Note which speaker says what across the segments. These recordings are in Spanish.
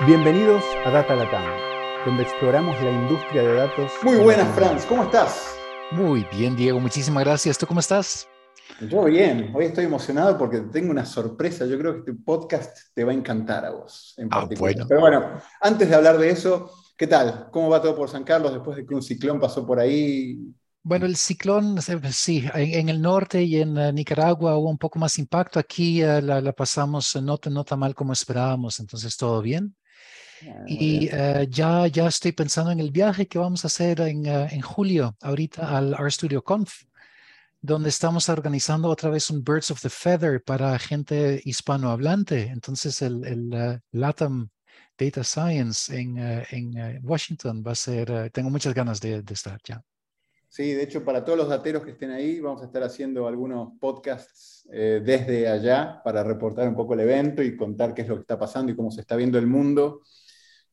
Speaker 1: Bienvenidos a Data Latam, donde exploramos la industria de datos.
Speaker 2: Muy buenas, Franz, ¿cómo estás?
Speaker 3: Muy bien, Diego, muchísimas gracias. ¿Tú cómo estás?
Speaker 2: Yo bien, hoy estoy emocionado porque tengo una sorpresa. Yo creo que este podcast te va a encantar a vos en
Speaker 3: Ah,
Speaker 2: particular.
Speaker 3: bueno.
Speaker 2: Pero bueno, antes de hablar de eso, ¿qué tal? ¿Cómo va todo por San Carlos después de que un ciclón pasó por ahí?
Speaker 3: Bueno, el ciclón, eh, sí, en, en el norte y en eh, Nicaragua hubo un poco más impacto. Aquí eh, la, la pasamos eh, no, no tan mal como esperábamos, entonces todo bien.
Speaker 2: Ah,
Speaker 3: Y eh, ya, ya estoy pensando en el viaje que vamos a hacer en, eh, en julio, ahorita al RStudio Conf, donde estamos organizando otra vez un Birds of the Feather para gente hispanohablante. Entonces el, el eh, LATAM Data Science en, en Washington va a ser, tengo muchas ganas de, de estar ya.
Speaker 2: Sí, de hecho, para todos los dateros que estén ahí, vamos a estar haciendo algunos podcasts eh, desde allá para reportar un poco el evento y contar qué es lo que está pasando y cómo se está viendo el mundo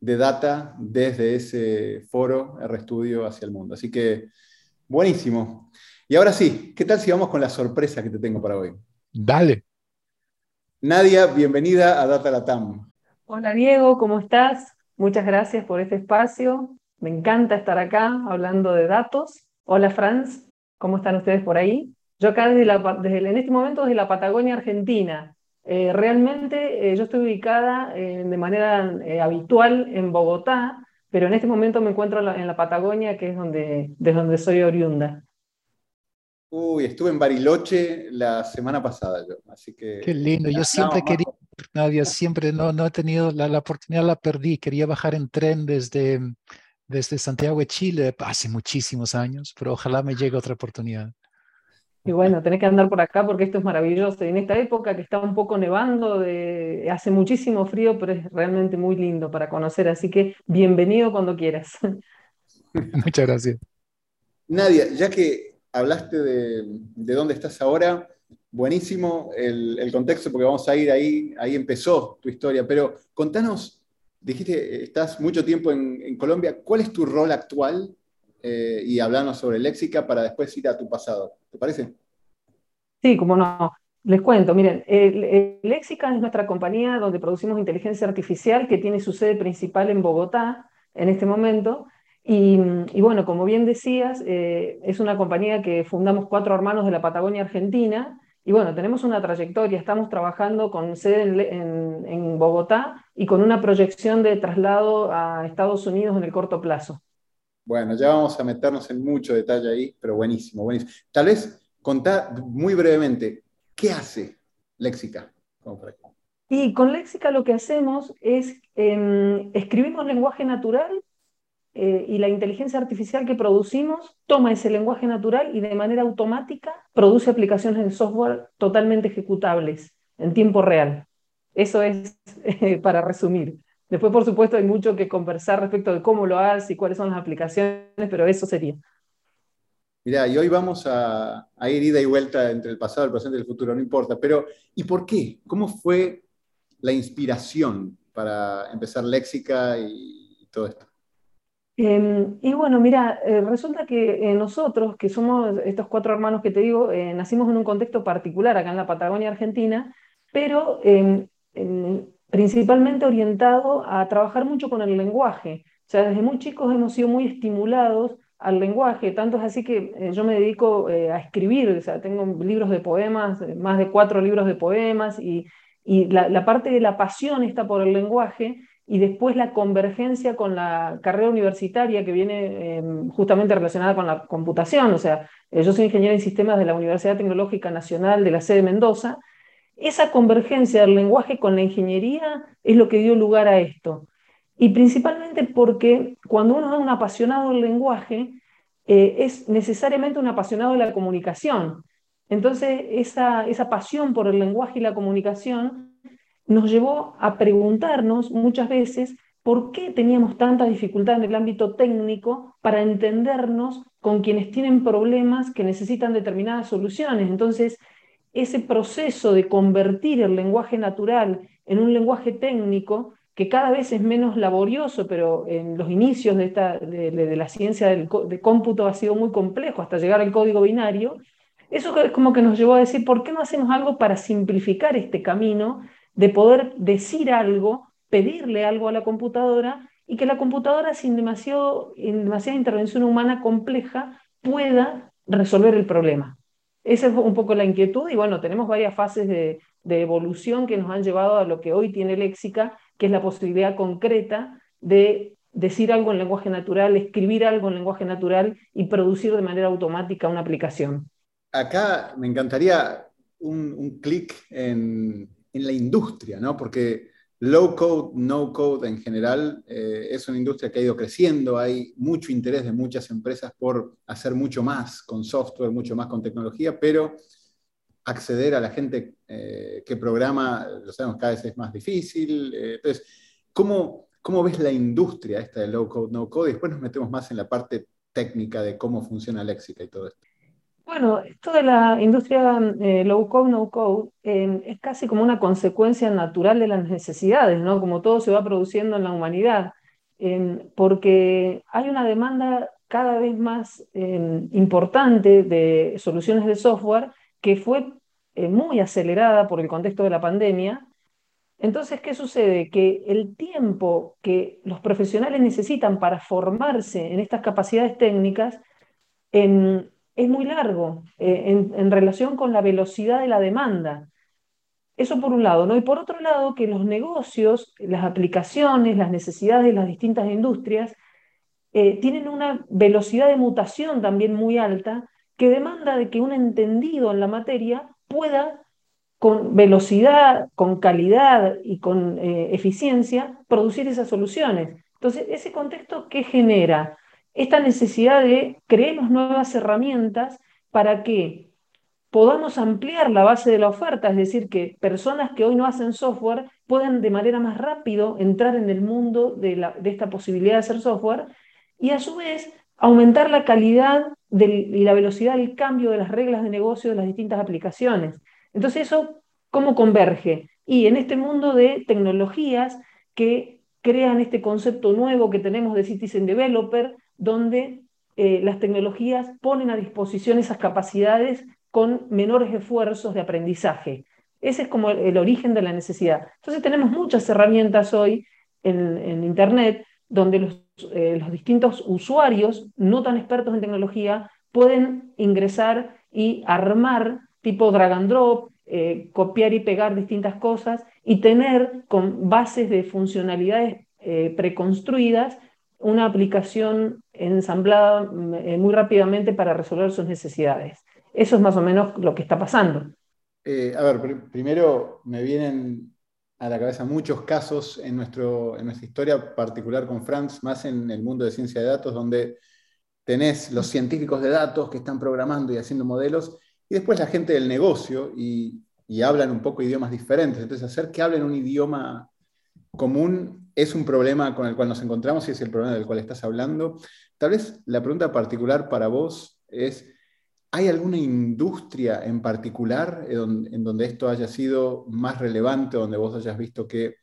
Speaker 2: de data desde ese foro RStudio hacia el mundo. Así que, buenísimo. Y ahora sí, ¿qué tal si vamos con la sorpresa que te tengo para hoy?
Speaker 3: Dale.
Speaker 2: Nadia, bienvenida a Data Latam.
Speaker 4: Hola Diego, ¿cómo estás? Muchas gracias por este espacio. Me encanta estar acá hablando de datos. Hola Franz, ¿cómo están ustedes por ahí? Yo acá desde, la, desde en este momento desde la Patagonia Argentina. Eh, realmente eh, yo estoy ubicada eh, de manera eh, habitual en Bogotá, pero en este momento me encuentro en la, en la Patagonia, que es donde, de donde soy oriunda.
Speaker 2: Uy, estuve en Bariloche la semana pasada yo, así que...
Speaker 3: Qué lindo. Yo siempre
Speaker 2: no,
Speaker 3: quería, Nadia, siempre no, no he tenido la, la oportunidad, la perdí. Quería bajar en tren desde, desde Santiago de Chile hace muchísimos años, pero ojalá me llegue otra oportunidad.
Speaker 4: Y bueno, tenés que andar por acá porque esto es maravilloso. Y en esta época que está un poco nevando, de, hace muchísimo frío, pero es realmente muy lindo para conocer. Así que bienvenido cuando quieras.
Speaker 3: Muchas gracias.
Speaker 2: Nadia, ya que hablaste de, de dónde estás ahora, buenísimo el, el contexto, porque vamos a ir ahí, ahí empezó tu historia, pero contanos, dijiste, estás mucho tiempo en, en Colombia, ¿cuál es tu rol actual? Eh, y hablarnos sobre Léxica para después ir a tu pasado, ¿te parece?
Speaker 4: Sí, como no. Les cuento, miren, el- el Lexica es nuestra compañía donde producimos inteligencia artificial que tiene su sede principal en Bogotá en este momento. Y, bueno, como bien decías, eh, es una compañía que fundamos cuatro hermanos de la Patagonia Argentina. Y bueno, tenemos una trayectoria, estamos trabajando con sede en Bogotá y con una proyección de traslado a Estados Unidos en el corto plazo.
Speaker 2: Bueno, ya vamos a meternos en mucho detalle ahí, pero buenísimo, buenísimo. Tal vez contá muy brevemente, ¿qué hace Léxica?
Speaker 4: Y con Léxica lo que hacemos es em, escribimos lenguaje natural eh, y la inteligencia artificial que producimos toma ese lenguaje natural y de manera automática produce aplicaciones de software totalmente ejecutables en tiempo real. Eso es eh, para resumir. Después, por supuesto, hay mucho que conversar respecto de cómo lo hace y cuáles son las aplicaciones, pero eso sería.
Speaker 2: Mirá, y hoy vamos a, a ir ida y vuelta entre el pasado, el presente y el futuro, no importa. Pero, ¿y por qué? ¿Cómo fue la inspiración para empezar Léxica y todo esto?
Speaker 4: Eh, y bueno, mira, eh, resulta que eh, nosotros, que somos estos cuatro hermanos que te digo, eh, nacimos en un contexto particular acá en la Patagonia Argentina, pero eh, principalmente orientado a trabajar mucho con el lenguaje. O sea, desde muy chicos hemos sido muy estimulados al lenguaje, tanto es así que eh, yo me dedico eh, a escribir, o sea, tengo libros de poemas, eh, más de cuatro libros de poemas, y, la, parte de la pasión está por el lenguaje y después la convergencia con la carrera universitaria que viene eh, justamente relacionada con la computación. O sea, yo soy ingeniero en sistemas de la Universidad Tecnológica Nacional de la sede de Mendoza. Esa convergencia del lenguaje con la ingeniería es lo que dio lugar a esto. Y principalmente porque cuando uno es un apasionado del lenguaje, eh, es necesariamente un apasionado de la comunicación. Entonces, esa, esa pasión por el lenguaje y la comunicación nos llevó a preguntarnos muchas veces por qué teníamos tanta dificultad en el ámbito técnico para entendernos con quienes tienen problemas que necesitan determinadas soluciones. Entonces, ese proceso de convertir el lenguaje natural en un lenguaje técnico, que cada vez es menos laborioso, pero en los inicios de, esta, de, la ciencia del, de cómputo ha sido muy complejo hasta llegar al código binario, eso es como que nos llevó a decir, ¿por qué no hacemos algo para simplificar este camino de poder decir algo pedirle algo a la computadora y que la computadora sin demasiado, demasiada intervención humana compleja pueda resolver el problema. Esa es un poco la inquietud y bueno, tenemos varias fases de, evolución que nos han llevado a lo que hoy tiene Léxica, que es la posibilidad concreta de decir algo en lenguaje natural, escribir algo en lenguaje natural y producir de manera automática una aplicación.
Speaker 2: Acá me encantaría un, un clic en, en, la industria, ¿no? Porque low code, no code en general eh, es una industria que ha ido creciendo, hay mucho interés de muchas empresas por hacer mucho más con software, mucho más con tecnología, pero acceder a la gente eh, que programa, lo sabemos, cada vez es más difícil. Eh, entonces, ¿cómo, ¿cómo ves la industria esta de low code, no code? Y después nos metemos más en la parte técnica de cómo funciona Léxica y todo esto.
Speaker 4: Bueno, esto de la industria eh, low code, no code, es casi como una consecuencia natural de las necesidades, ¿no? Como todo se va produciendo en la humanidad, porque hay una demanda cada vez más importante de soluciones de software que fue eh, muy acelerada por el contexto de la pandemia. Entonces, ¿qué sucede? Que el tiempo que los profesionales necesitan para formarse en estas capacidades técnicas es muy largo eh, en, relación con la velocidad de la demanda. Eso por un lado, ¿no? Y por otro lado, que los negocios, las aplicaciones, las necesidades de las distintas industrias eh, tienen una velocidad de mutación también muy alta que demanda de que un entendido en la materia pueda con velocidad, con calidad y con eh, eficiencia producir esas soluciones. Entonces, ese contexto que genera esta necesidad de creemos nuevas herramientas para que podamos ampliar la base de la oferta, es decir, que personas que hoy no hacen software puedan de manera más rápido entrar en el mundo de, esta posibilidad de hacer software y a su vez aumentar la calidad y la velocidad del cambio de las reglas de negocio de las distintas aplicaciones. Entonces, ¿eso cómo converge? Y en este mundo de tecnologías que crean este concepto nuevo que tenemos de Citizen Developer, donde eh, las tecnologías ponen a disposición esas capacidades con menores esfuerzos de aprendizaje. Ese es como el, origen de la necesidad. Entonces tenemos muchas herramientas hoy en, Internet donde eh, los distintos usuarios no tan expertos en tecnología pueden ingresar y armar tipo drag and drop, eh, copiar y pegar distintas cosas y tener con bases de funcionalidades eh, preconstruidas una aplicación ensamblada muy rápidamente para resolver sus necesidades. Eso es más o menos lo que está pasando.
Speaker 2: a ver, primero me vienen a la cabeza muchos casos en, nuestro, en nuestra historia particular con Franz, más en el mundo de ciencia de datos, donde tenés los científicos de datos que están programando y haciendo modelos, y después la gente del negocio, y, hablan un poco idiomas diferentes. Entonces, hacer que hablen un idioma común es un problema con el cual nos encontramos y es el problema del cual estás hablando. Tal vez la pregunta particular para vos es, ¿Hay alguna industria en particular en donde, esto haya sido más relevante, donde vos hayas visto que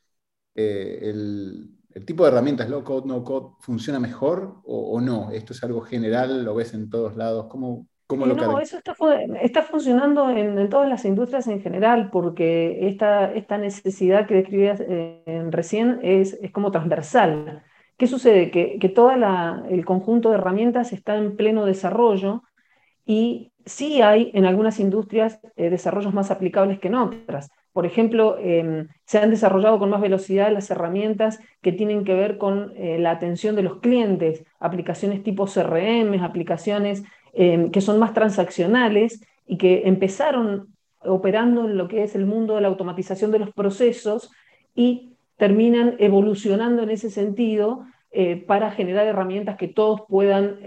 Speaker 2: eh, el, tipo de herramientas low code, no code funciona mejor o, no? ¿Esto es algo general? ¿Lo ves en todos lados? ¿Cómo, cómo lo
Speaker 4: No, eso está, funcionando en, todas las industrias en general, porque esta, esta necesidad que describías eh, recién es, es como transversal. ¿Qué sucede? Que, que todo el conjunto de herramientas está en pleno desarrollo y sí hay en algunas industrias eh, desarrollos más aplicables que en otras. Por ejemplo, em, se han desarrollado con más velocidad las herramientas que tienen que ver con eh, la atención de los clientes, aplicaciones tipo CRM, aplicaciones em, que son más transaccionales y que empezaron operando en lo que es el mundo de la automatización de los procesos y terminan evolucionando en ese sentido eh, para generar herramientas que todos puedan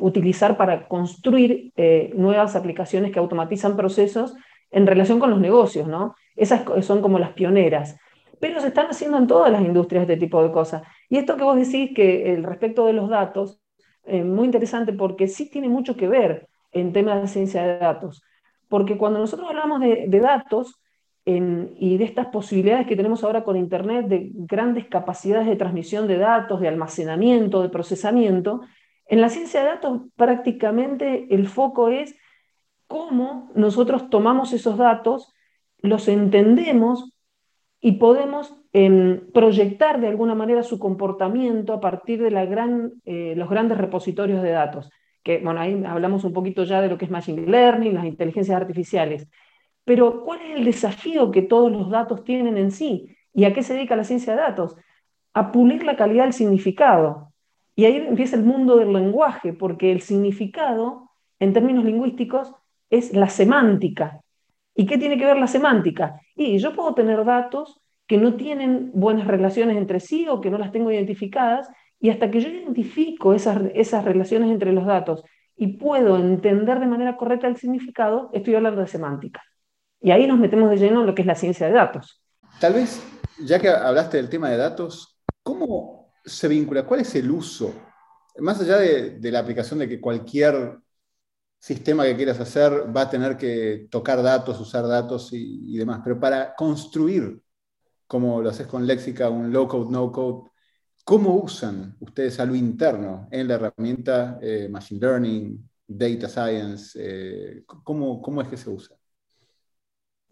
Speaker 4: utilizar para construir eh, nuevas aplicaciones que automatizan procesos en relación con los negocios, ¿no? Esas son como las pioneras. Pero se están haciendo en todas las industrias este tipo de cosas. Y esto que vos decís que el respecto de los datos, eh, muy interesante porque sí tiene mucho que ver en temas de ciencia de datos. Porque cuando nosotros hablamos de, datos y de estas posibilidades que tenemos ahora con Internet, de grandes capacidades de transmisión de datos, de almacenamiento, de procesamiento, en la ciencia de datos prácticamente el foco es cómo nosotros tomamos esos datos, los entendemos y podemos em, proyectar de alguna manera su comportamiento a partir de eh, los grandes repositorios de datos. Que, bueno, ahí hablamos un poquito ya de lo que es Machine Learning, las inteligencias artificiales. Pero, ¿cuál es el desafío que todos los datos tienen en sí? ¿Y a qué se dedica la ciencia de datos? A pulir la calidad del significado. Y ahí empieza el mundo del lenguaje, porque el significado, en términos lingüísticos, es la semántica. ¿Y qué tiene que ver la semántica? Y yo puedo tener datos que no tienen buenas relaciones entre sí o que no las tengo identificadas, y hasta que yo identifico esas, esas relaciones entre los datos y puedo entender de manera correcta el significado, estoy hablando de semántica. Y ahí nos metemos de lleno en lo que es la ciencia de datos.
Speaker 2: Tal vez, ya que hablaste del tema de datos, ¿cómo se vincula? ¿Cuál es el uso? Más allá de, de la aplicación de que cualquier sistema que quieras hacer va a tener que tocar datos, usar datos y, demás, pero para construir, como lo haces con Lexica, un low code, no code, ¿cómo usan ustedes a lo interno en la herramienta eh, Machine Learning, Data Science? Eh, ¿cómo, ¿Cómo es que se usa?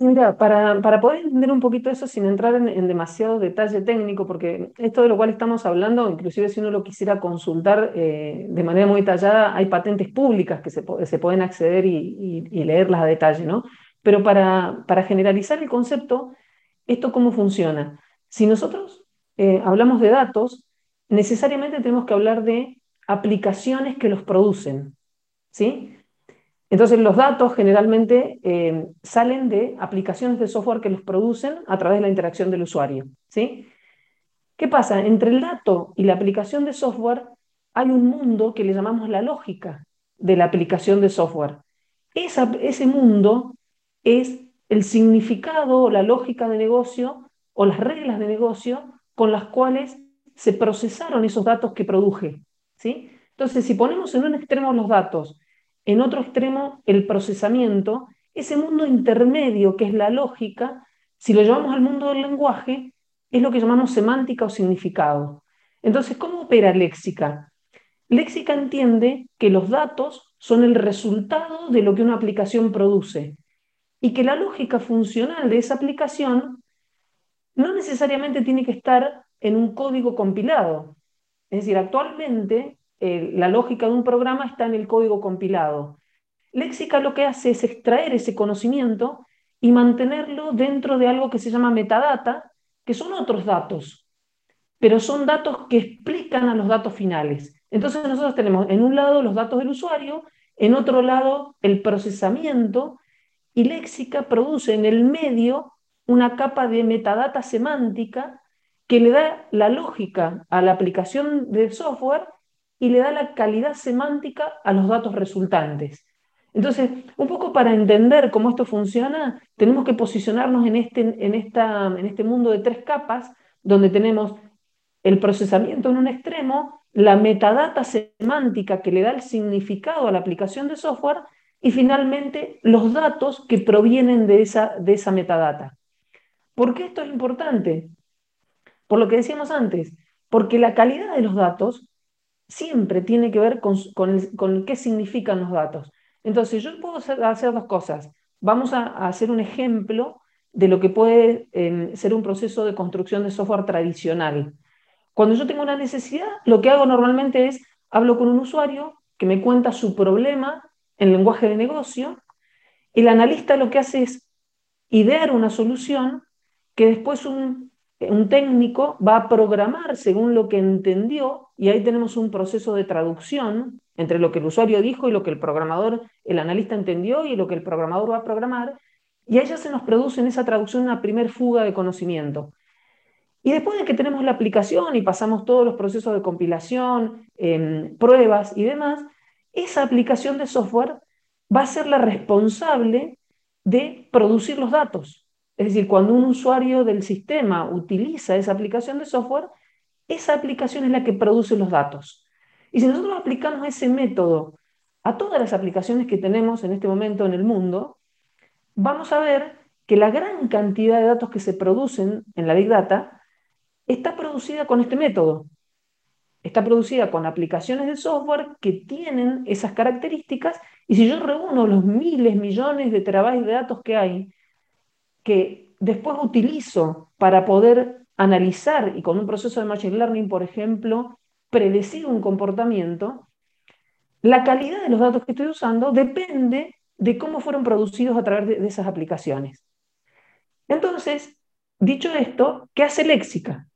Speaker 4: Mira, para, para, poder entender un poquito eso sin entrar en, demasiado detalle técnico, porque esto de lo cual estamos hablando, inclusive si uno lo quisiera consultar eh, de manera muy detallada, hay patentes públicas que se, se pueden acceder y, y, leerlas a detalle, ¿no? Pero para, para, generalizar el concepto, ¿esto cómo funciona? Si nosotros eh, hablamos de datos, necesariamente tenemos que hablar de aplicaciones que los producen, ¿sí? Entonces los datos generalmente eh, salen de aplicaciones de software que los producen a través de la interacción del usuario. ¿sí? ¿Qué pasa? Entre el dato y la aplicación de software hay un mundo que le llamamos la lógica de la aplicación de software. ese mundo es el significado la lógica de negocio o las reglas de negocio con las cuales se procesaron esos datos que produje. ¿sí? Entonces, si ponemos en un extremo los datos en otro extremo el procesamiento, ese mundo intermedio que es la lógica, si lo llevamos al mundo del lenguaje, es lo que llamamos semántica o significado. Entonces, ¿cómo opera léxica? Léxica entiende que los datos son el resultado de lo que una aplicación produce y que la lógica funcional de esa aplicación no necesariamente tiene que estar en un código compilado. Es decir, actualmente la lógica de un programa está en el código compilado. Léxica lo que hace es extraer ese conocimiento y mantenerlo dentro de algo que se llama metadata, que son otros datos, pero son datos que explican a los datos finales. Entonces nosotros tenemos en un lado los datos del usuario, en otro lado el procesamiento, y Léxica produce en el medio una capa de metadata semántica que le da la lógica a la aplicación de software y le da la calidad semántica a los datos resultantes. Entonces, un poco para entender cómo esto funciona, tenemos que posicionarnos en este, en, esta, en este mundo de tres capas, donde tenemos el procesamiento en un extremo, la metadata semántica que le da el significado a la aplicación de software y finalmente los datos que provienen de esa, de esa metadata. ¿Por qué esto es importante? Por lo que decíamos antes, porque la calidad de los datos siempre tiene que ver con, qué significan los datos. Entonces, yo puedo hacer, dos cosas. Vamos a, hacer un ejemplo de lo que puede em, ser un proceso de construcción de software tradicional. Cuando yo tengo una necesidad, lo que hago normalmente es hablo con un usuario que me cuenta su problema en lenguaje de negocio. El analista lo que hace es idear una solución que después un un técnico va a programar según lo que entendió y ahí tenemos un proceso de traducción entre lo que el usuario dijo y lo que el programador, el analista entendió y lo que el programador va a programar y ahí ya se nos produce en esa traducción una primer fuga de conocimiento. Y después de que tenemos la aplicación y pasamos todos los procesos de compilación, em, pruebas y demás, esa aplicación de software va a ser la responsable de producir los datos. Es decir, cuando un usuario del sistema utiliza esa aplicación de software, esa aplicación es la que produce los datos. Y si nosotros aplicamos ese método a todas las aplicaciones que tenemos en este momento en el mundo, vamos a ver que la gran cantidad de datos que se producen en la Big Data está producida con este método. Está producida con aplicaciones de software que tienen esas características y si yo reúno los miles, millones de terabytes de datos que hay, que después utilizo para poder analizar y con un proceso de Machine Learning, por ejemplo, predecir un comportamiento, la calidad de los datos que estoy usando depende de cómo fueron producidos a través de, esas aplicaciones. Entonces, dicho esto, ¿qué hace Léxica?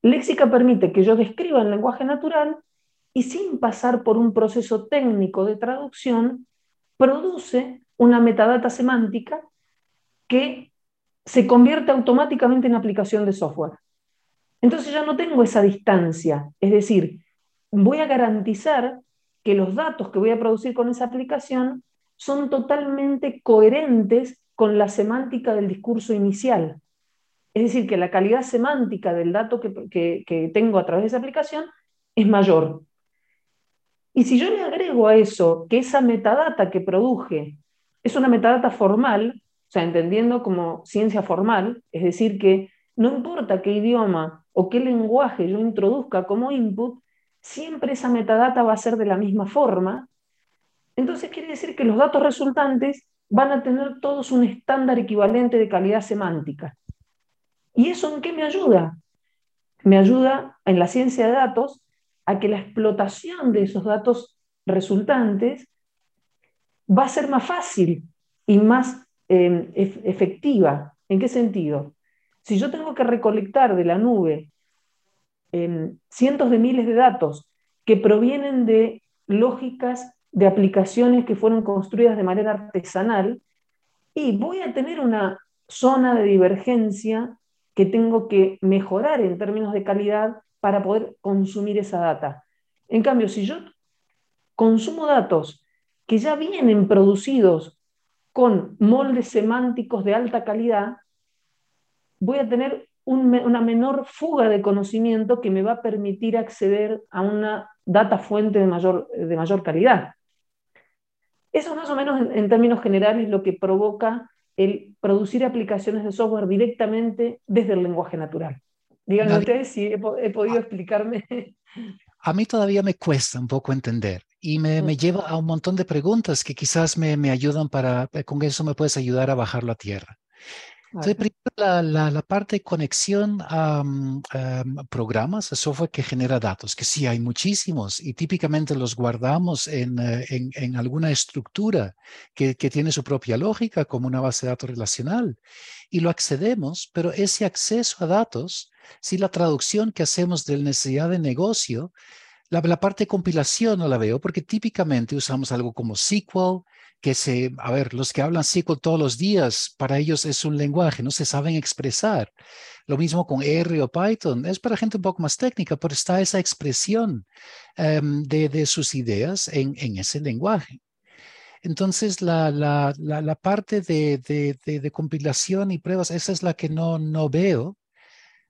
Speaker 4: Léxica permite que yo describa en lenguaje natural y sin pasar por un proceso técnico de traducción, produce una metadata semántica que se convierte automáticamente en aplicación de software. Entonces ya no tengo esa distancia, es decir, voy a garantizar que los datos que voy a producir con esa aplicación son totalmente coherentes con la semántica del discurso inicial. Es decir, que la calidad semántica del dato que, que tengo a través de esa aplicación es mayor. Y si yo le agrego a eso que esa metadata que produje es una metadata formal, o sea, entendiendo como ciencia formal, es decir, que no importa qué idioma o qué lenguaje yo introduzca como input, siempre esa metadata va a ser de la misma forma. Entonces quiere decir que los datos resultantes van a tener todos un estándar equivalente de calidad semántica. ¿Y eso en qué me ayuda? Me ayuda en la ciencia de datos a que la explotación de esos datos resultantes va a ser más fácil y más Em, efectiva. ¿En qué sentido? Si yo tengo que recolectar de la nube em, cientos de miles de datos que provienen de lógicas de aplicaciones que fueron construidas de manera artesanal, y voy a tener una zona de divergencia que tengo que mejorar en términos de calidad para poder consumir esa data. En cambio, si yo consumo datos que ya vienen producidos con moldes semánticos de alta calidad, voy a tener una menor fuga de conocimiento que me va a permitir acceder a una data fuente de mayor, de mayor calidad. Eso más o menos en, términos generales lo que provoca el producir aplicaciones de software directamente desde el lenguaje natural. Díganme ustedes si he, podido explicarme.
Speaker 3: A mí todavía me cuesta un poco entender y me, me, lleva a un montón de preguntas que quizás me, me, ayudan para, eh, con eso me puedes ayudar a bajarlo a tierra. Entonces, primero la, la, la, parte de conexión a, programas, a software que genera datos, que sí hay muchísimos y típicamente los guardamos en, eh, en, en alguna estructura que, que, tiene su propia lógica, como una base de datos relacional, y lo accedemos, pero ese acceso a datos, si la traducción que hacemos de necesidad de negocio, la, parte de compilación no la veo porque típicamente usamos algo como SQL, que se, a ver, los que hablan SQL todos los días, para ellos es un lenguaje, no se saben expresar. Lo mismo con R o Python, es para gente un poco más técnica, pero está esa expresión em, de, sus ideas en, ese lenguaje. Entonces, la, la, parte de, de, compilación y pruebas, esa es la que no, no veo.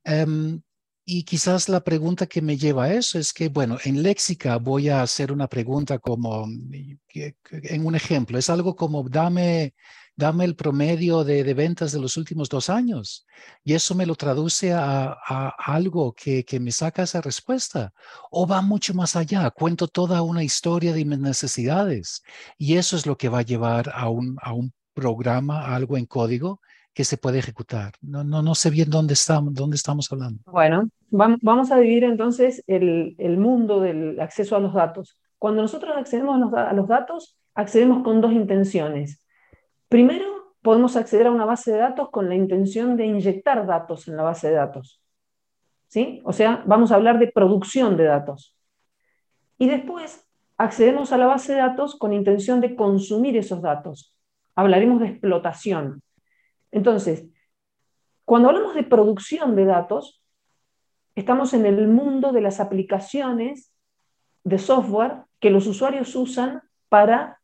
Speaker 3: Em, y quizás la pregunta que me lleva a eso es que, bueno, en léxica voy a hacer una pregunta como, en un ejemplo, es algo como, dame, dame el promedio de, ventas de los últimos dos años. Y eso me lo traduce a, algo que, me saca esa respuesta. O va mucho más allá, cuento toda una historia de mis necesidades. Y eso es lo que va a llevar a un, a un programa, a algo en código que se puede ejecutar. No, no, no sé bien dónde estamos, dónde estamos hablando.
Speaker 4: Bueno, vamos a dividir entonces el, el mundo del acceso a los datos. Cuando nosotros accedemos a los, a los datos, accedemos con dos intenciones. Primero, podemos acceder a una base de datos con la intención de inyectar datos en la base de datos. ¿Sí? O sea, vamos a hablar de producción de datos. Y después accedemos a la base de datos con intención de consumir esos datos. Hablaremos de explotación. Entonces, cuando hablamos de producción de datos, estamos en el mundo de las aplicaciones de software que los usuarios usan para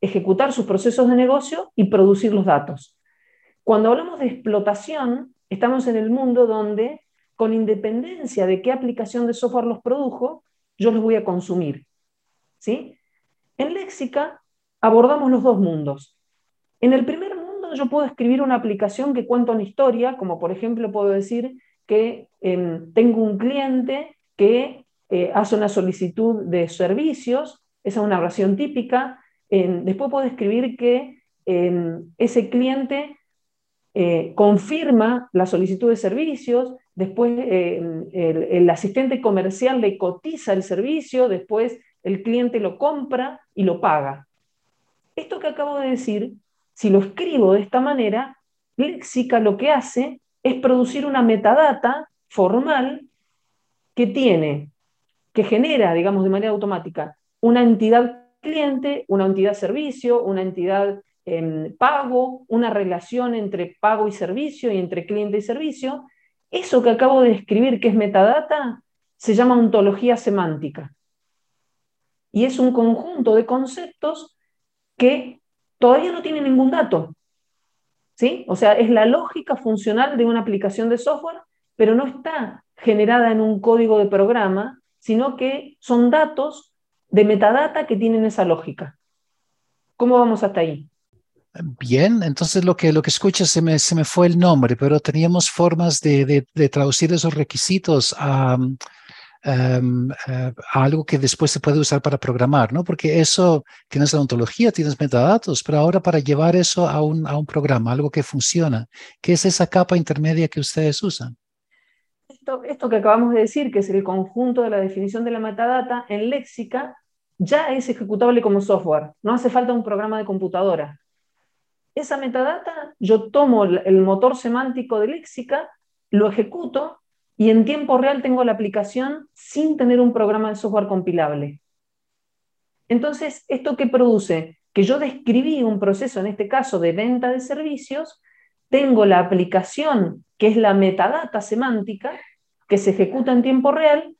Speaker 4: ejecutar sus procesos de negocio y producir los datos. Cuando hablamos de explotación, estamos en el mundo donde, con independencia de qué aplicación de software los produjo, yo los voy a consumir. ¿sí? En Léxica abordamos los dos mundos. En el primer yo puedo escribir una aplicación que cuenta una historia, como por ejemplo puedo decir que em, tengo un cliente que eh, hace una solicitud de servicios, esa es una oración típica. después puedo escribir que em, ese cliente eh, confirma la solicitud de servicios, después eh, el, asistente comercial le cotiza el servicio, después el cliente lo compra y lo paga. Esto que acabo de decir, si lo escribo de esta manera, Léxica lo que hace es producir una metadata formal que tiene, que genera, digamos, de manera automática, una entidad cliente, una entidad servicio, una entidad em, pago, una relación entre pago y servicio y entre cliente y servicio. Eso que acabo de describir, que es metadata, se llama ontología semántica. Y es un conjunto de conceptos que todavía no tiene ningún dato. ¿Sí? O sea, es la lógica funcional de una aplicación de software, pero no está generada en un código de programa, sino que son datos de metadata que tienen esa lógica. ¿Cómo vamos hasta ahí?
Speaker 3: Bien, entonces lo que, lo que escuchas se me, se me fue el nombre, pero teníamos formas de, de traducir esos requisitos a, Em, eh, algo que después se puede usar para programar, ¿no? Porque eso, tienes la ontología, tienes metadatos, pero ahora para llevar eso a un, a un programa, algo que funciona, ¿qué es esa capa intermedia que ustedes usan?
Speaker 4: Esto, esto que acabamos de decir, que es el conjunto de la definición de la metadata, en léxica ya es ejecutable como software, no hace falta un programa de computadora. Esa metadata, yo tomo el motor semántico de léxica, lo ejecuto y en tiempo real tengo la aplicación sin tener un programa de software compilable. Entonces, ¿esto qué produce? Que yo describí un proceso, en este caso de venta de servicios, tengo la aplicación, que es la metadata semántica, que se ejecuta en tiempo real,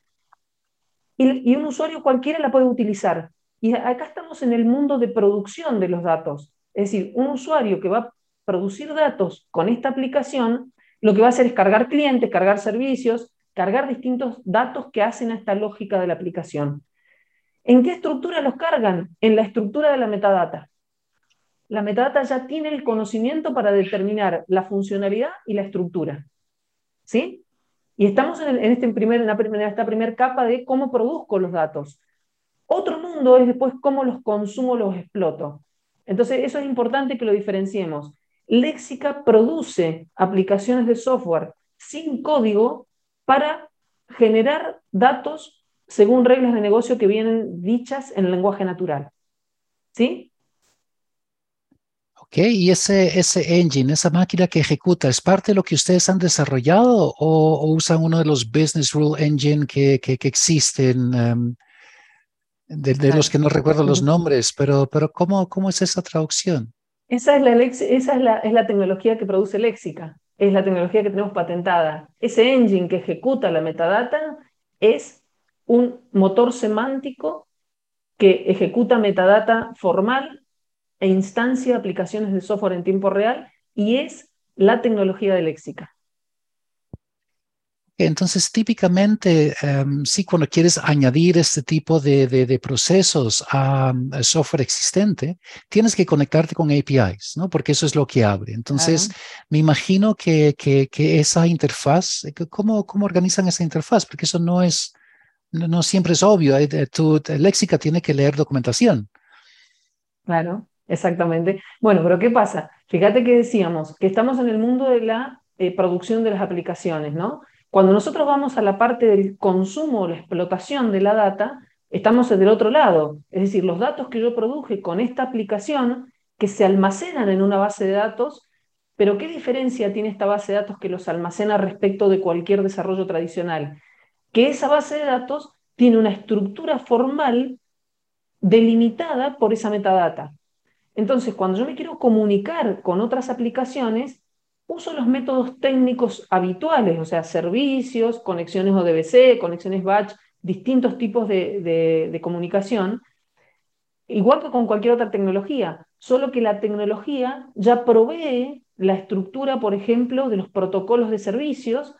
Speaker 4: y, y un usuario cualquiera la puede utilizar. Y acá estamos en el mundo de producción de los datos. Es decir, un usuario que va a producir datos con esta aplicación lo que va a hacer es cargar clientes, cargar servicios, cargar distintos datos que hacen a esta lógica de la aplicación. ¿En qué estructura los cargan? En la estructura de la metadata. La metadata ya tiene el conocimiento para determinar la funcionalidad y la estructura. ¿Sí? Y estamos en, este primer, en esta primera capa de cómo produzco los datos. Otro mundo es después cómo los consumo, los exploto. Entonces, eso es importante que lo diferenciemos. Léxica produce aplicaciones de software sin código para generar datos según reglas de negocio que vienen dichas en el lenguaje natural. ¿Sí?
Speaker 3: Ok, y ese, ese engine, esa máquina que ejecuta, ¿es parte de lo que ustedes han desarrollado o, usan uno de los business rule engine que, que, existen? Em, de, los que no recuerdo los nombres, pero, pero ¿cómo, ¿cómo es esa traducción?
Speaker 4: Esa es la, esa es la, tecnología que produce Léxica, es la tecnología que tenemos patentada. Ese engine que ejecuta la metadata es un motor semántico que ejecuta metadata formal e instancia aplicaciones de software en tiempo real y es la tecnología de Léxica.
Speaker 3: Entonces, típicamente, em, sí, cuando quieres añadir este tipo de, procesos a, software existente, tienes que conectarte con APIs, ¿no? Porque eso es lo que abre. Entonces, me imagino que, esa interfaz, eh, ¿cómo, ¿cómo organizan esa interfaz? Porque eso no es, no, siempre es obvio. Tu, léxica tiene que leer documentación.
Speaker 4: Claro, exactamente. Bueno, pero ¿qué pasa? Fíjate que decíamos que estamos en el mundo de la eh, producción de las aplicaciones, ¿no? Cuando nosotros vamos a la parte del consumo la explotación de la data, estamos del otro lado. Es decir, los datos que yo produje con esta aplicación, que se almacenan en una base de datos, pero ¿qué diferencia tiene esta base de datos que los almacena respecto de cualquier desarrollo tradicional? Que esa base de datos tiene una estructura formal delimitada por esa metadata. Entonces, cuando yo me quiero comunicar con otras aplicaciones, uso los métodos técnicos habituales, o sea, servicios, conexiones ODBC, conexiones batch, distintos tipos de, comunicación, igual que con cualquier otra tecnología, solo que la tecnología ya provee la estructura, por ejemplo, de los protocolos de servicios,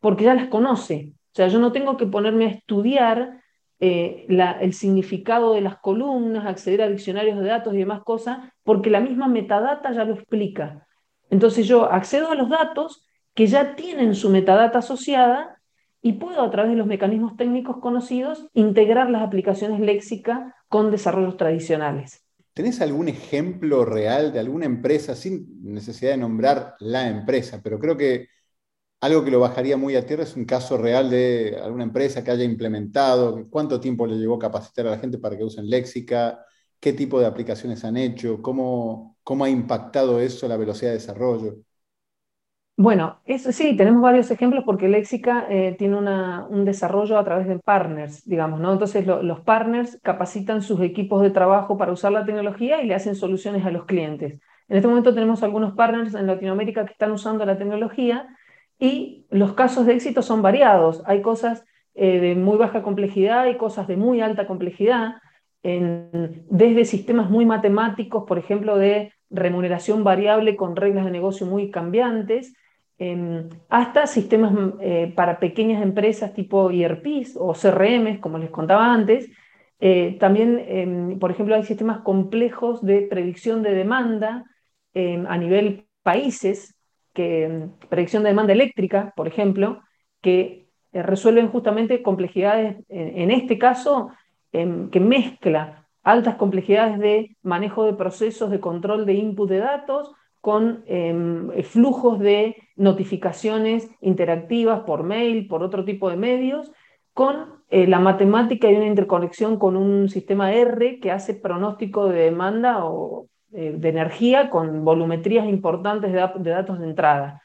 Speaker 4: porque ya las conoce. O sea, yo no tengo que ponerme a estudiar eh, el significado de las columnas, acceder a diccionarios de datos y demás cosas, porque la misma metadata ya lo explica. Entonces yo accedo a los datos que ya tienen su metadata asociada y puedo a través de los mecanismos técnicos conocidos integrar las aplicaciones léxicas con desarrollos tradicionales.
Speaker 2: ¿Tenés algún ejemplo real de alguna empresa, sin necesidad de nombrar la empresa, pero creo que algo que lo bajaría muy a tierra es un caso real de alguna empresa que haya implementado, cuánto tiempo le llevó capacitar a la gente para que usen léxica, qué tipo de aplicaciones han hecho, cómo, cómo ha impactado eso la velocidad de desarrollo.
Speaker 4: Bueno, eso sí, tenemos varios ejemplos porque Léxica eh, tiene un desarrollo a través de partners, digamos, ¿no? Entonces los partners capacitan sus equipos de trabajo para usar la tecnología y le hacen soluciones a los clientes. En este momento tenemos algunos partners en Latinoamérica que están usando la tecnología y los casos de éxito son variados. Hay cosas eh, de muy baja complejidad y cosas de muy alta complejidad, desde sistemas muy matemáticos, por ejemplo, de remuneración variable con reglas de negocio muy cambiantes, Em, hasta sistemas eh, para pequeñas empresas tipo ERPs o CRMs, como les contaba antes. Eh, también, em, por ejemplo, hay sistemas complejos de predicción de demanda em, a nivel países, que, predicción de demanda eléctrica, por ejemplo, que eh, resuelven justamente complejidades, en este caso, que mezcla altas complejidades de manejo de procesos de control de input de datos con em, flujos de notificaciones interactivas por mail, por otro tipo de medios, con eh, la matemática y una interconexión con un sistema R que hace pronóstico de demanda o eh, de energía con volumetrías importantes de, datos de entrada.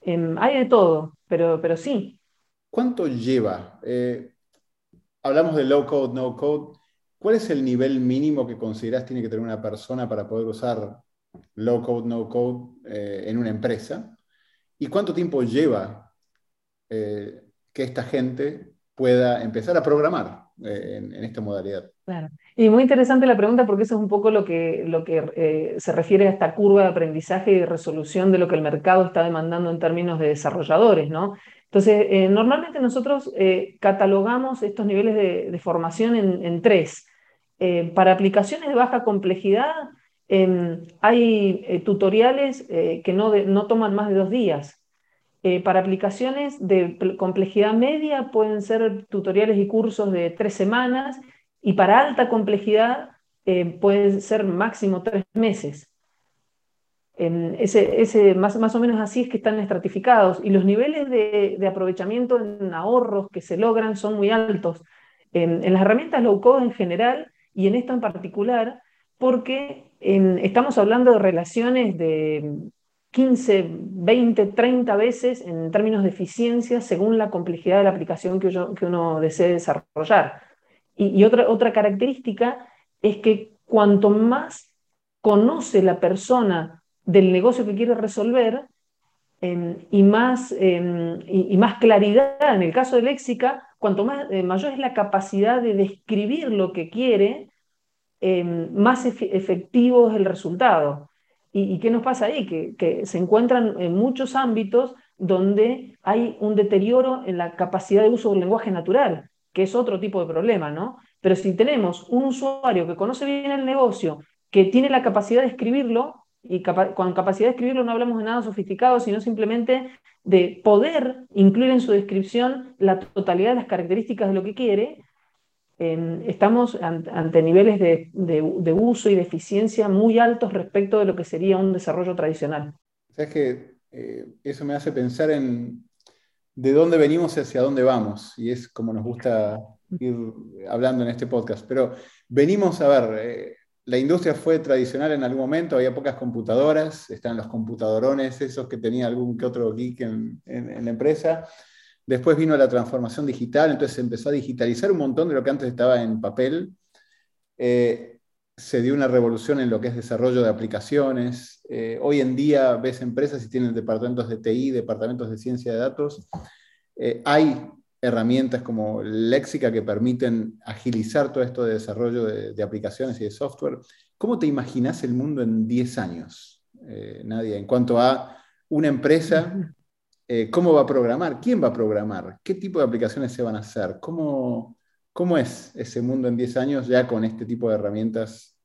Speaker 4: Em, hay de todo, pero, pero sí.
Speaker 2: ¿Cuánto lleva? Hablamos de low code, no code. ¿Cuál es el nivel mínimo que consideras tiene que tener una persona para poder usar low code, no code eh, en una empresa y cuánto tiempo lleva eh, que esta gente pueda empezar a programar eh, en, esta modalidad.
Speaker 4: Claro. Y muy interesante la pregunta porque eso es un poco lo que, lo que se refiere a esta curva de aprendizaje y resolución de lo que el mercado está demandando en términos de desarrolladores, ¿no? Entonces, normalmente nosotros catalogamos estos niveles de, formación en, tres. para aplicaciones de baja complejidad, Em, hay eh, tutoriales eh, que no, no, toman más de dos días. Eh, para aplicaciones de complejidad media pueden ser tutoriales y cursos de tres semanas y para alta complejidad pueden ser máximo tres meses. Ese, más, o menos así es que están estratificados y los niveles de, aprovechamiento en ahorros que se logran son muy altos. En, las herramientas low code en general y en esto en particular, porque estamos hablando de relaciones de 15, 20, 30 veces en términos de eficiencia según la complejidad de la aplicación que, uno desee desarrollar. Y, otra, otra característica es que cuanto más conoce la persona del negocio que quiere resolver, y, más, em, y, más claridad, en el caso de Léxica, cuanto más, eh, mayor es la capacidad de describir lo que quiere, Em, más efectivo es el resultado. ¿Y, qué nos pasa ahí? Que, se encuentran en muchos ámbitos donde hay un deterioro en la capacidad de uso del lenguaje natural, que es otro tipo de problema, ¿no? Pero si tenemos un usuario que conoce bien el negocio, que tiene la capacidad de escribirlo, y con capacidad de escribirlo no hablamos de nada sofisticado, sino simplemente de poder incluir en su descripción la totalidad de las características de lo que quiere, estamos ante, niveles de, uso y de eficiencia muy altos respecto de lo que sería un desarrollo tradicional.
Speaker 2: Sabes que eh, eso me hace pensar en de dónde venimos y hacia dónde vamos, y es como nos gusta ir hablando en este podcast. Pero venimos a ver, eh, la industria fue tradicional en algún momento, había pocas computadoras, están los computadorones, esos que tenía algún que otro geek en la empresa Después vino la transformación digital, entonces se empezó a digitalizar un montón de lo que antes estaba en papel. Eh, se dio una revolución en lo que es desarrollo de aplicaciones. Eh, hoy en día ves empresas y tienen departamentos de TI, departamentos de ciencia de datos. Eh, hay herramientas como Léxica que permiten agilizar todo esto de desarrollo de, de aplicaciones y de software. ¿Cómo te imaginas el mundo en 10 años, Nadia, en cuanto a una empresa eh, cómo va a programar, quién va a programar, qué tipo de aplicaciones se van a hacer, cómo, cómo es ese mundo en 10 años ya con este tipo de herramientas.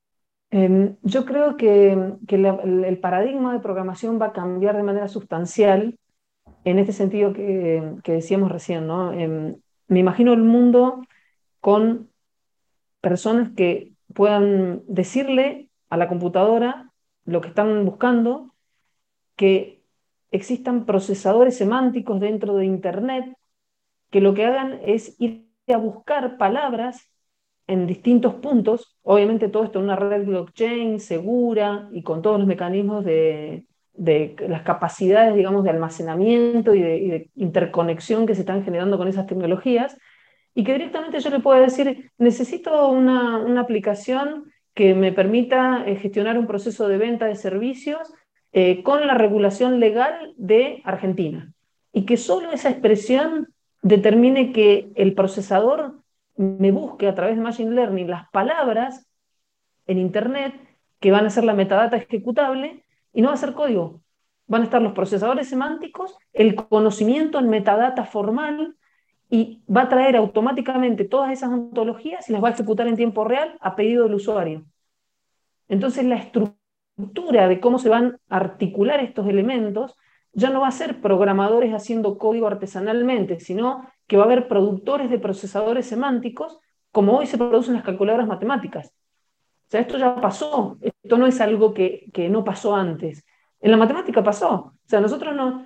Speaker 4: Em, yo creo que, el paradigma de programación va a cambiar de manera sustancial en este sentido que, decíamos recién. ¿no? Em, me imagino el mundo con personas que puedan decirle a la computadora lo que están buscando, que existan procesadores semánticos dentro de Internet, que lo que hagan es ir a buscar palabras en distintos puntos, obviamente todo esto en una red blockchain segura y con todos los mecanismos de, las capacidades, digamos, de almacenamiento y de, interconexión que se están generando con esas tecnologías, y que directamente yo le puedo decir, necesito una, una aplicación que me permita eh, gestionar un proceso de venta de servicios eh, con la regulación legal de Argentina. Y que solo esa expresión determine que el procesador me busque a través de Machine Learning las palabras en Internet que van a ser la metadata ejecutable y no va a ser código. Van a estar los procesadores semánticos, el conocimiento en metadata formal y va a traer automáticamente todas esas ontologías y las va a ejecutar en tiempo real a pedido del usuario. Entonces la estructura de cómo se van a articular estos elementos ya no va a ser programadores haciendo código artesanalmente, sino que va a haber productores de procesadores semánticos como hoy se producen las calculadoras matemáticas. Sea, esto ya pasó, esto no es algo que, que no pasó antes. En la matemática pasó. O sea, nosotros no,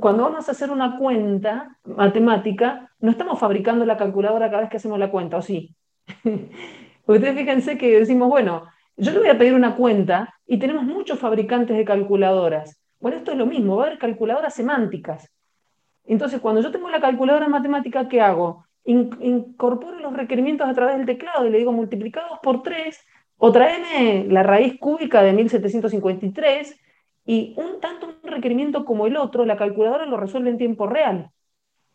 Speaker 4: cuando vamos a hacer una cuenta matemática, no estamos fabricando la calculadora cada vez que hacemos la cuenta, ¿o sí? Ustedes fíjense que decimos, bueno, yo le voy a pedir una cuenta y tenemos muchos fabricantes de calculadoras. Bueno, esto es lo mismo, va a haber calculadoras semánticas. Entonces, cuando yo tengo la calculadora matemática, ¿qué hago? Incorporo los requerimientos a través del teclado y le digo multiplicados por 3 o tráeme la raíz cúbica de 1753 y un tanto un requerimiento como el otro, la calculadora lo resuelve en tiempo real.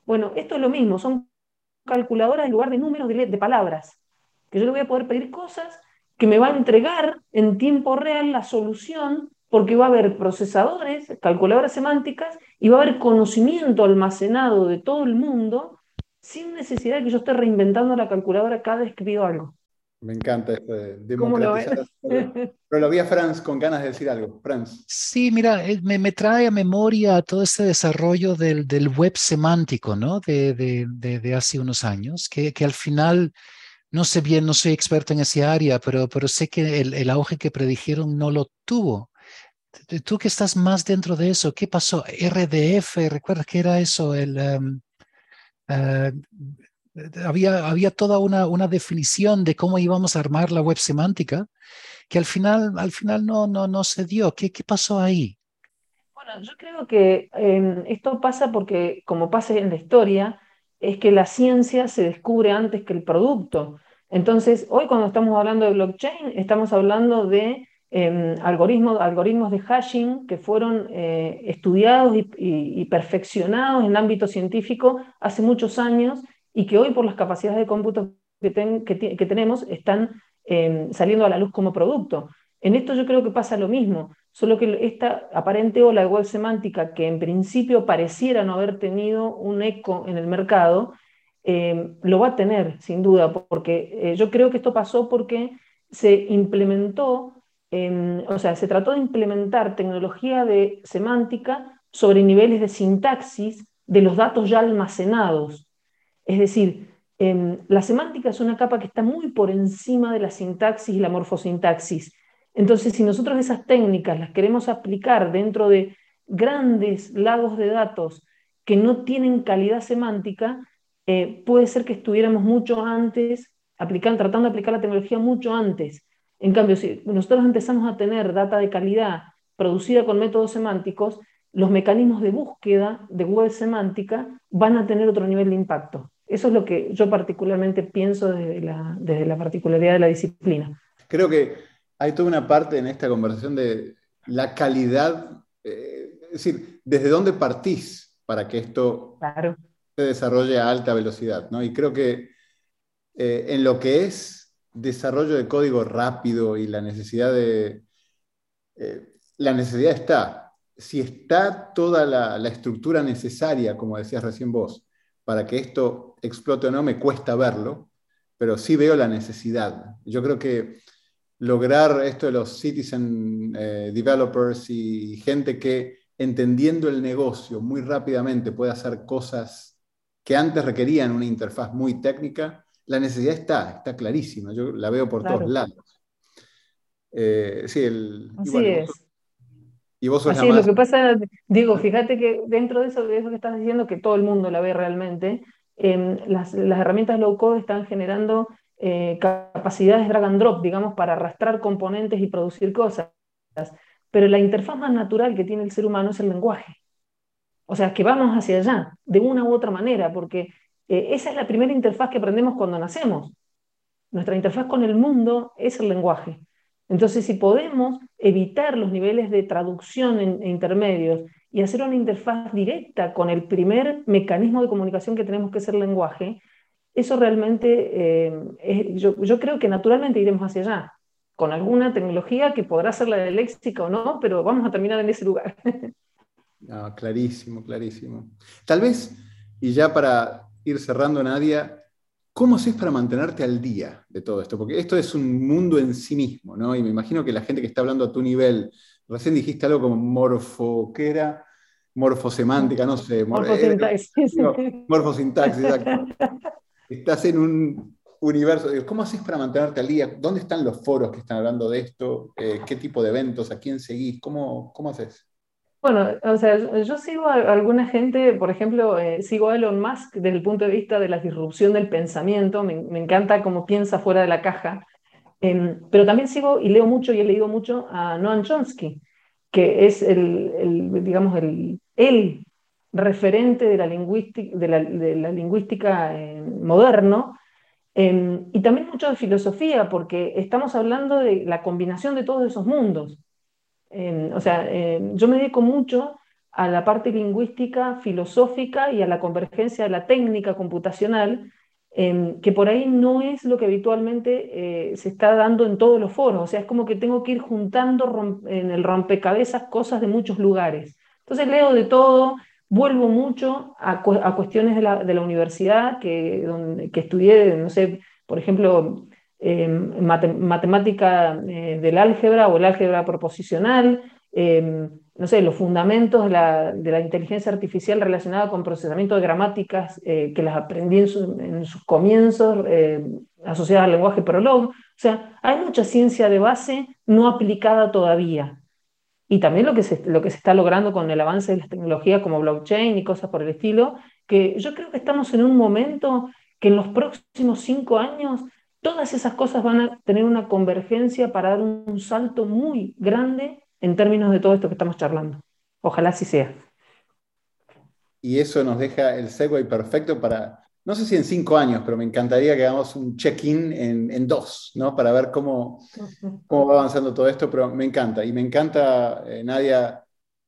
Speaker 4: Bueno, esto es lo mismo, son calculadoras en lugar de números de, de palabras, que yo le voy a poder pedir cosas que me va a entregar en tiempo real la solución, porque va a haber procesadores, calculadoras semánticas, y va a haber conocimiento almacenado de todo el mundo sin necesidad de que yo esté reinventando la calculadora cada vez que pido algo.
Speaker 2: Me encanta esto de democratizar. Pero lo vi a Franz con ganas de decir algo. Franz.
Speaker 3: Sí, mira, me, me trae a memoria todo este desarrollo del, del web semántico, ¿no? De, de, de, hace unos años, que, que, al final, no sé bien, no soy experto en esa área, pero, pero sé que el, el auge que predijeron no lo tuvo. Tú que estás más dentro de eso, ¿qué pasó? RDF, ¿recuerdas qué era eso? El, um, uh, había, había toda una, una definición de cómo íbamos a armar la web semántica que al final, al final no, no, no se dio. ¿Qué, qué pasó ahí?
Speaker 4: Bueno, yo creo que em, esto pasa porque, como pasa en la historia, es que la ciencia se descubre antes que el producto. Entonces, hoy cuando estamos hablando de blockchain, estamos hablando de em, algoritmos, algoritmos de hashing que fueron eh, estudiados y, perfeccionados en el ámbito científico hace muchos años y que hoy por las capacidades de cómputo que, tenemos están em, saliendo a la luz como producto. En esto yo creo que pasa lo mismo, solo que esta aparente ola de web semántica que en principio pareciera no haber tenido un eco en el mercado, em, lo va a tener sin duda, porque eh, yo creo que esto pasó porque se implementó, em, o sea, se trató de implementar tecnología de semántica sobre niveles de sintaxis de los datos ya almacenados. Es decir, em, la semántica es una capa que está muy por encima de la sintaxis y la morfosintaxis. Entonces, si nosotros esas técnicas las queremos aplicar dentro de grandes lagos de datos que no tienen calidad semántica, eh, puede ser que estuviéramos mucho antes, aplicando, tratando de aplicar la tecnología mucho antes. En cambio, si nosotros empezamos a tener data de calidad producida con métodos semánticos, los mecanismos de búsqueda de web semántica van a tener otro nivel de impacto. Eso es lo que yo particularmente pienso desde la, desde la particularidad de la disciplina.
Speaker 2: Creo que hay toda una parte en esta conversación de la calidad, eh, es decir, desde dónde partís para que esto se desarrolle a alta velocidad. ¿no? Y creo que eh, en lo que es desarrollo de código rápido y la necesidad de... Eh, la necesidad está. Si está toda la, estructura necesaria, como decías recién vos, para que esto explote o no, me cuesta verlo, pero sí veo la necesidad. Yo creo que lograr esto de los citizen eh, developers y gente que entendiendo el negocio muy rápidamente puede hacer cosas que antes requerían una interfaz muy técnica, la necesidad está, está clarísima, yo la veo por todos lados. Eh, sí, el...
Speaker 4: Así es.
Speaker 2: Y vos sos
Speaker 4: Así
Speaker 2: la
Speaker 4: es, lo que pasa, digo, fíjate que dentro de eso, de eso que estás diciendo, que todo el mundo la ve realmente, em, las, las herramientas low code están generando eh, capacidades drag and drop, digamos, para arrastrar componentes y producir cosas. Pero la interfaz más natural que tiene el ser humano es el lenguaje. O sea, que vamos hacia allá, de una u otra manera, porque eh, esa es la primera interfaz que aprendemos cuando nacemos. Nuestra interfaz con el mundo es el lenguaje. Entonces, si podemos evitar los niveles de traducción en, intermedios y hacer una interfaz directa con el primer mecanismo de comunicación que tenemos que es el lenguaje, eso realmente, eh, yo, yo, creo que naturalmente iremos hacia allá, con alguna tecnología que podrá ser la de léxica o no, pero vamos a terminar en ese lugar.
Speaker 2: Ah, clarísimo, clarísimo. Tal vez, y ya para ir cerrando, Nadia, ¿cómo haces para mantenerte al día de todo esto? Porque esto es un mundo en sí mismo, ¿no? Y me imagino que la gente que está hablando a tu nivel, recién dijiste algo como morfo, ¿qué era? Morfosemántica, no sé.
Speaker 4: Morfosintaxis.
Speaker 2: morfosintaxis, exacto. Estás en un universo. ¿Cómo haces para mantenerte al día? ¿Dónde están los foros que están hablando de esto? Eh, ¿Qué tipo de eventos? ¿A quién seguís? ¿Cómo, cómo haces?
Speaker 4: Bueno, o sea, yo sigo a alguna gente, por ejemplo, eh, sigo a Elon Musk desde el punto de vista de la disrupción del pensamiento, me, encanta cómo piensa fuera de la caja, em, pero también sigo y leo mucho y he leído mucho a Noam Chomsky, que es el, digamos, el, el referente de la lingüística, de la, lingüística eh, moderno, em, y también mucho de filosofía, porque estamos hablando de la combinación de todos esos mundos. Em, o sea, em, yo me dedico mucho a la parte lingüística, filosófica y a la convergencia de la técnica computacional, que por ahí no es lo que habitualmente eh, se está dando en todos los foros. O sea, es como que tengo que ir juntando en el rompecabezas cosas de muchos lugares. Entonces leo de todo, vuelvo mucho a, cuestiones de la, de la universidad que, donde, que estudié, no sé, por ejemplo, em, matemática eh, del álgebra o el álgebra proposicional, em, no sé, los fundamentos de la, de la, inteligencia artificial relacionada con procesamiento de gramáticas eh, que las aprendí en, en sus comienzos em, asociadas al lenguaje Prolog. O sea, hay mucha ciencia de base no aplicada todavía y también lo que, se, lo que se está logrando con el avance de las tecnologías como blockchain y cosas por el estilo, que yo creo que estamos en un momento que en los próximos cinco años todas esas cosas van a tener una convergencia para dar un salto muy grande en términos de todo esto que estamos charlando. Ojalá así sea.
Speaker 2: Y eso nos deja el segue perfecto para no sé si en cinco años, pero me encantaría que hagamos un check-in en, dos, ¿no? Para ver cómo, cómo va avanzando todo esto, pero me encanta. Y me encanta, eh, Nadia,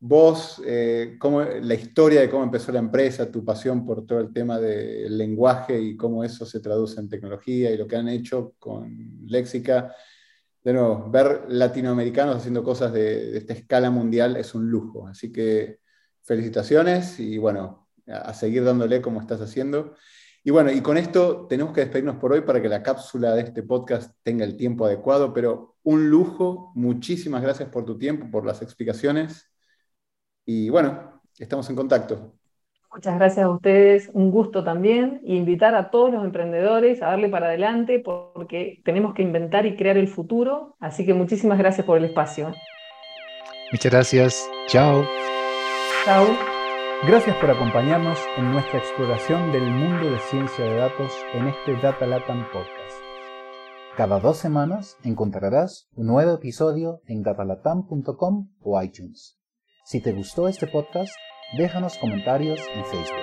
Speaker 2: vos, eh, cómo, la historia de cómo empezó la empresa, tu pasión por todo el tema del lenguaje y cómo eso se traduce en tecnología y lo que han hecho con Léxica. De nuevo, ver latinoamericanos haciendo cosas de, de esta escala mundial es un lujo. Así que felicitaciones y bueno, a seguir dándole como estás haciendo. Y bueno, y con esto tenemos que despedirnos por hoy para que la cápsula de este podcast tenga el tiempo adecuado, pero un lujo. Muchísimas gracias por tu tiempo, por las explicaciones. Y bueno, estamos en contacto.
Speaker 4: Muchas gracias a ustedes, un gusto también, y invitar a todos los emprendedores a darle para adelante porque tenemos que inventar y crear el futuro. Así que muchísimas gracias por el espacio.
Speaker 3: Muchas gracias. Chao.
Speaker 4: Chao.
Speaker 1: Gracias por acompañarnos en nuestra exploración del mundo de ciencia de datos en este Data Latam Podcast. Cada dos semanas encontrarás un nuevo episodio en datalatam.com o iTunes. Si te gustó este podcast, déjanos comentarios en Facebook.